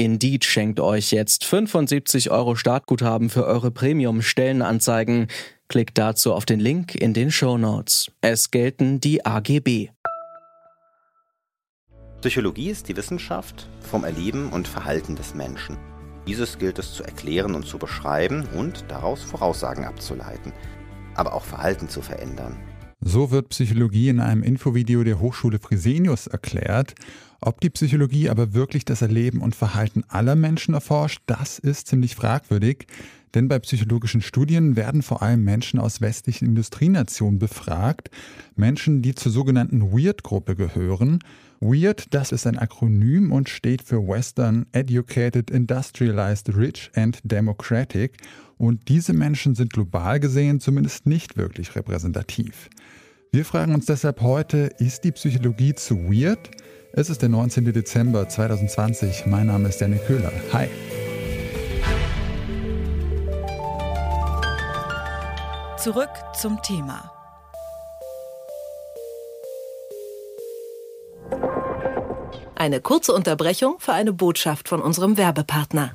Indeed schenkt euch jetzt 75 Euro Startguthaben für eure Premium-Stellenanzeigen. Klickt dazu auf den Link in den Show Notes. Es gelten die AGB. Psychologie ist die Wissenschaft vom Erleben und Verhalten des Menschen. Dieses gilt es zu erklären und zu beschreiben und daraus Voraussagen abzuleiten, aber auch Verhalten zu verändern. So wird Psychologie in einem Infovideo der Hochschule Fresenius erklärt. Ob die Psychologie aber wirklich das Erleben und Verhalten aller Menschen erforscht, das ist ziemlich fragwürdig. Denn bei psychologischen Studien werden vor allem Menschen aus westlichen Industrienationen befragt, Menschen, die zur sogenannten Weird-Gruppe gehören. Weird, das ist ein Akronym und steht für Western Educated, Industrialized, Rich and Democratic. Und diese Menschen sind global gesehen zumindest nicht wirklich repräsentativ. Wir fragen uns deshalb heute, ist die Psychologie zu weird? Es ist der 19. Dezember 2020. Mein Name ist Janik Köhler. Hi. Zurück zum Thema. Eine kurze Unterbrechung für eine Botschaft von unserem Werbepartner.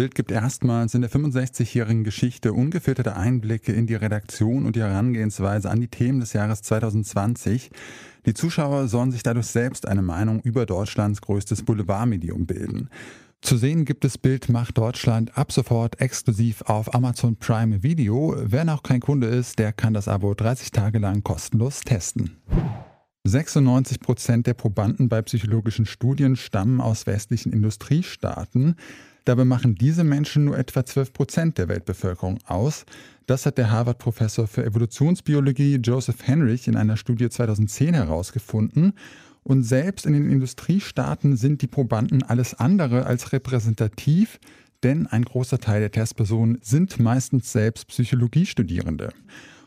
Bild gibt erstmals in der 65-jährigen Geschichte ungefilterte Einblicke in die Redaktion und die Herangehensweise an die Themen des Jahres 2020. Die Zuschauer sollen sich dadurch selbst eine Meinung über Deutschlands größtes Boulevardmedium bilden. Zu sehen gibt es Bild macht Deutschland ab sofort exklusiv auf Amazon Prime Video. Wer noch kein Kunde ist, der kann das Abo 30 Tage lang kostenlos testen. 96 Prozent der Probanden bei psychologischen Studien stammen aus westlichen Industriestaaten. Dabei machen diese Menschen nur etwa 12 Prozent der Weltbevölkerung aus. Das hat der Harvard-Professor für Evolutionsbiologie Joseph Henrich in einer Studie 2010 herausgefunden. Und selbst in den Industriestaaten sind die Probanden alles andere als repräsentativ, denn ein großer Teil der Testpersonen sind meistens selbst Psychologiestudierende.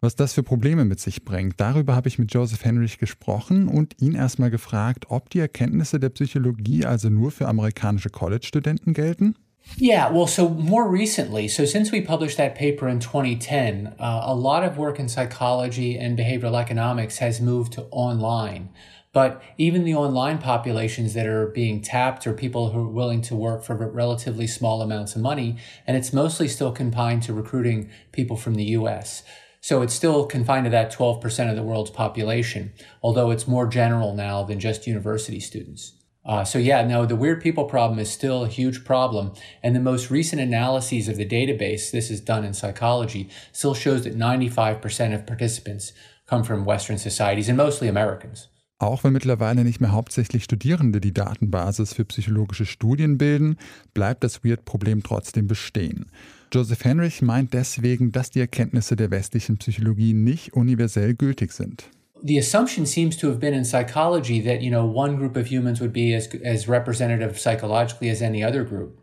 Was das für Probleme mit sich bringt, darüber habe ich mit Joseph Henrich gesprochen und ihn erstmal gefragt, ob die Erkenntnisse der Psychologie also nur für amerikanische College-Studenten gelten. Yeah, well, so more recently, so since we published that paper in 2010, uh, a lot of work in psychology and behavioral economics has moved to online. But even the online populations that are being tapped are people who are willing to work for relatively small amounts of money, and it's mostly still confined to recruiting people from the US. So it's still confined to that 12% of the world's population, although it's more general now than just university students. Uh, so yeah, no, the weird people problem is still a huge problem. And the most recent analyses of the database, this is done in psychology, still shows that 95% of participants come from Western societies and mostly Americans. Auch wenn mittlerweile nicht mehr hauptsächlich Studierende die Datenbasis für psychologische Studien bilden, bleibt das Weird-Problem trotzdem bestehen. Joseph Henrich meint deswegen, dass die Erkenntnisse der westlichen Psychologie nicht universell gültig sind. the assumption seems to have been in psychology that you know one group of humans would be as as representative psychologically as any other group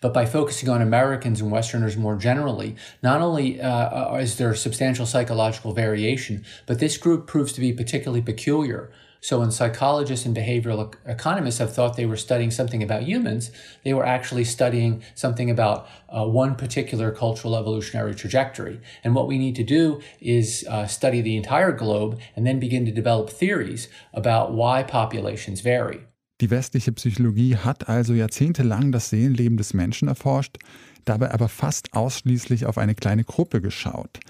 but by focusing on Americans and Westerners more generally, not only uh, is there substantial psychological variation, but this group proves to be particularly peculiar. So when psychologists and behavioral economists have thought they were studying something about humans, they were actually studying something about uh, one particular cultural evolutionary trajectory. And what we need to do is uh, study the entire globe and then begin to develop theories about why populations vary. Die westliche Psychologie hat also jahrzehntelang das Seelenleben des Menschen erforscht, dabei aber fast ausschließlich auf eine kleine Gruppe geschaut.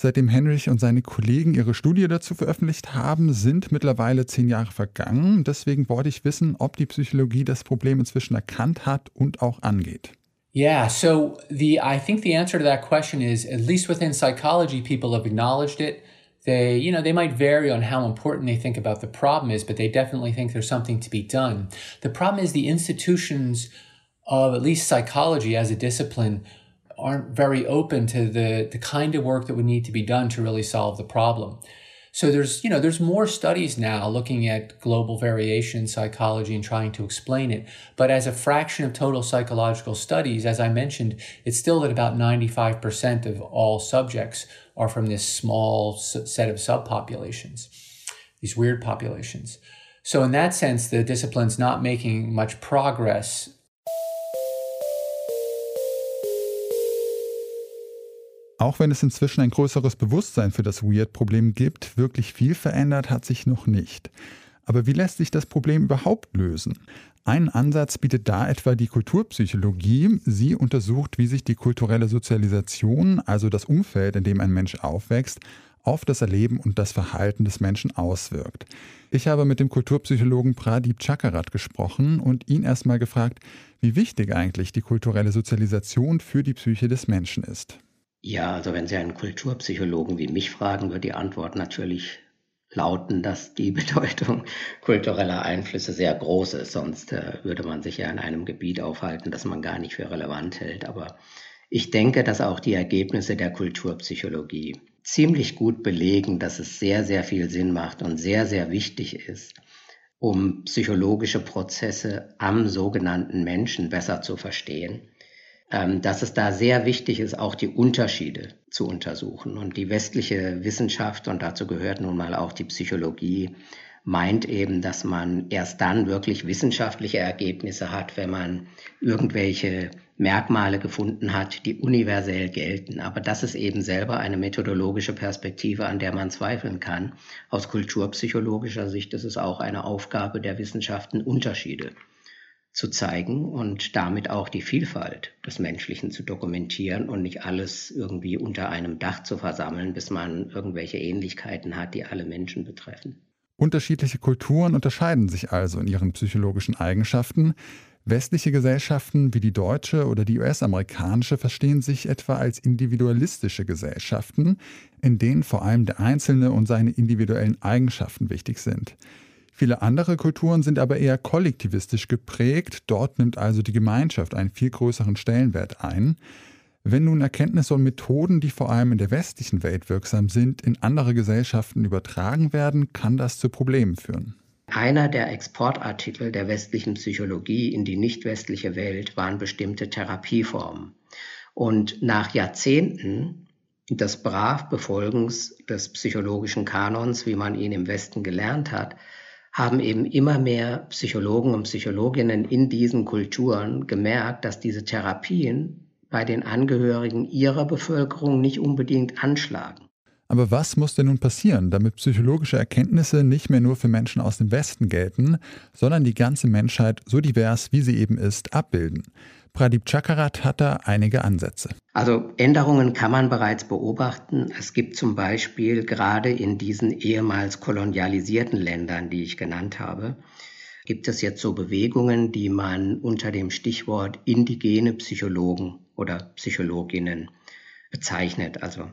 Seitdem Henrich und seine Kollegen ihre Studie dazu veröffentlicht haben, sind mittlerweile zehn Jahre vergangen. Deswegen wollte ich wissen, ob die Psychologie das Problem inzwischen erkannt hat und auch angeht. Yeah, so the I think the answer to that question is at least within psychology people have acknowledged it. They, you know, they might vary on how important they think about the problem is, but they definitely think there's something to be done. The problem is the institutions of at least psychology as a discipline aren't very open to the, the kind of work that would need to be done to really solve the problem. So there's, you know, there's more studies now looking at global variation psychology and trying to explain it. But as a fraction of total psychological studies, as I mentioned, it's still at about 95% of all subjects are from this small set of subpopulations, these weird populations. So in that sense, the discipline's not making much progress Auch wenn es inzwischen ein größeres Bewusstsein für das Weird-Problem gibt, wirklich viel verändert hat sich noch nicht. Aber wie lässt sich das Problem überhaupt lösen? Einen Ansatz bietet da etwa die Kulturpsychologie. Sie untersucht, wie sich die kulturelle Sozialisation, also das Umfeld, in dem ein Mensch aufwächst, auf das Erleben und das Verhalten des Menschen auswirkt. Ich habe mit dem Kulturpsychologen Pradip Chakarat gesprochen und ihn erstmal gefragt, wie wichtig eigentlich die kulturelle Sozialisation für die Psyche des Menschen ist. Ja, also wenn Sie einen Kulturpsychologen wie mich fragen, wird die Antwort natürlich lauten, dass die Bedeutung kultureller Einflüsse sehr groß ist. Sonst äh, würde man sich ja in einem Gebiet aufhalten, das man gar nicht für relevant hält. Aber ich denke, dass auch die Ergebnisse der Kulturpsychologie ziemlich gut belegen, dass es sehr, sehr viel Sinn macht und sehr, sehr wichtig ist, um psychologische Prozesse am sogenannten Menschen besser zu verstehen dass es da sehr wichtig ist, auch die Unterschiede zu untersuchen. Und die westliche Wissenschaft, und dazu gehört nun mal auch die Psychologie, meint eben, dass man erst dann wirklich wissenschaftliche Ergebnisse hat, wenn man irgendwelche Merkmale gefunden hat, die universell gelten. Aber das ist eben selber eine methodologische Perspektive, an der man zweifeln kann. Aus kulturpsychologischer Sicht ist es auch eine Aufgabe der Wissenschaften, Unterschiede zu zeigen und damit auch die Vielfalt des Menschlichen zu dokumentieren und nicht alles irgendwie unter einem Dach zu versammeln, bis man irgendwelche Ähnlichkeiten hat, die alle Menschen betreffen. Unterschiedliche Kulturen unterscheiden sich also in ihren psychologischen Eigenschaften. Westliche Gesellschaften wie die deutsche oder die US-amerikanische verstehen sich etwa als individualistische Gesellschaften, in denen vor allem der Einzelne und seine individuellen Eigenschaften wichtig sind. Viele andere Kulturen sind aber eher kollektivistisch geprägt, dort nimmt also die Gemeinschaft einen viel größeren Stellenwert ein. Wenn nun Erkenntnisse und Methoden, die vor allem in der westlichen Welt wirksam sind, in andere Gesellschaften übertragen werden, kann das zu Problemen führen. Einer der Exportartikel der westlichen Psychologie in die nicht westliche Welt waren bestimmte Therapieformen. Und nach Jahrzehnten des Bravbefolgens des psychologischen Kanons, wie man ihn im Westen gelernt hat, haben eben immer mehr Psychologen und Psychologinnen in diesen Kulturen gemerkt, dass diese Therapien bei den Angehörigen ihrer Bevölkerung nicht unbedingt anschlagen. Aber was muss denn nun passieren, damit psychologische Erkenntnisse nicht mehr nur für Menschen aus dem Westen gelten, sondern die ganze Menschheit so divers, wie sie eben ist, abbilden? Pradip Chakarat hat da einige Ansätze. Also Änderungen kann man bereits beobachten. Es gibt zum Beispiel gerade in diesen ehemals kolonialisierten Ländern, die ich genannt habe, gibt es jetzt so Bewegungen, die man unter dem Stichwort indigene Psychologen oder Psychologinnen bezeichnet. Also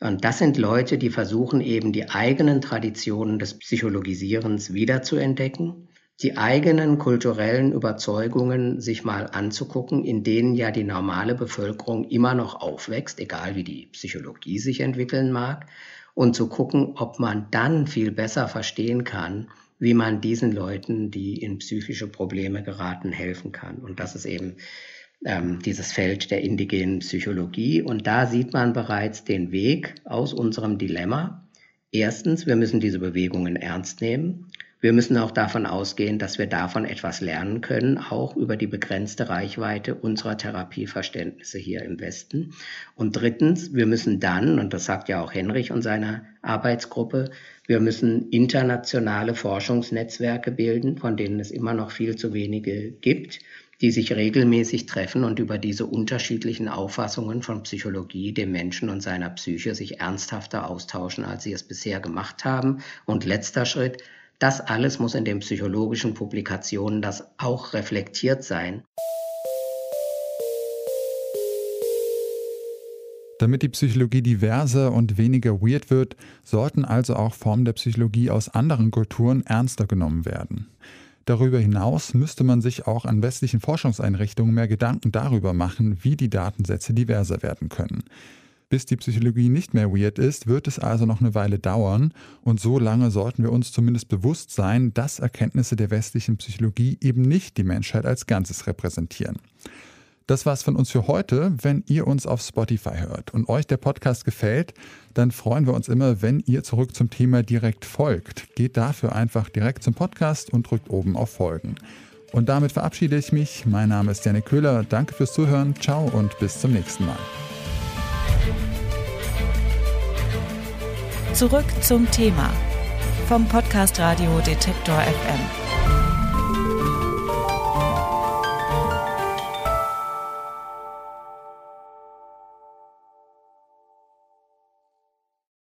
und das sind Leute, die versuchen eben die eigenen Traditionen des Psychologisierens wiederzuentdecken die eigenen kulturellen Überzeugungen sich mal anzugucken, in denen ja die normale Bevölkerung immer noch aufwächst, egal wie die Psychologie sich entwickeln mag, und zu gucken, ob man dann viel besser verstehen kann, wie man diesen Leuten, die in psychische Probleme geraten, helfen kann. Und das ist eben ähm, dieses Feld der indigenen Psychologie. Und da sieht man bereits den Weg aus unserem Dilemma. Erstens, wir müssen diese Bewegungen ernst nehmen. Wir müssen auch davon ausgehen, dass wir davon etwas lernen können, auch über die begrenzte Reichweite unserer Therapieverständnisse hier im Westen. Und drittens, wir müssen dann, und das sagt ja auch Henrich und seine Arbeitsgruppe, wir müssen internationale Forschungsnetzwerke bilden, von denen es immer noch viel zu wenige gibt, die sich regelmäßig treffen und über diese unterschiedlichen Auffassungen von Psychologie, dem Menschen und seiner Psyche sich ernsthafter austauschen, als sie es bisher gemacht haben. Und letzter Schritt, das alles muss in den psychologischen Publikationen das auch reflektiert sein. Damit die Psychologie diverser und weniger weird wird, sollten also auch Formen der Psychologie aus anderen Kulturen ernster genommen werden. Darüber hinaus müsste man sich auch an westlichen Forschungseinrichtungen mehr Gedanken darüber machen, wie die Datensätze diverser werden können. Bis die Psychologie nicht mehr weird ist, wird es also noch eine Weile dauern und so lange sollten wir uns zumindest bewusst sein, dass Erkenntnisse der westlichen Psychologie eben nicht die Menschheit als Ganzes repräsentieren. Das war's von uns für heute. Wenn ihr uns auf Spotify hört und euch der Podcast gefällt, dann freuen wir uns immer, wenn ihr zurück zum Thema direkt folgt. Geht dafür einfach direkt zum Podcast und drückt oben auf Folgen. Und damit verabschiede ich mich. Mein Name ist Janik Köhler. Danke fürs Zuhören. Ciao und bis zum nächsten Mal. Zurück zum Thema vom Podcast Radio Detektor FM.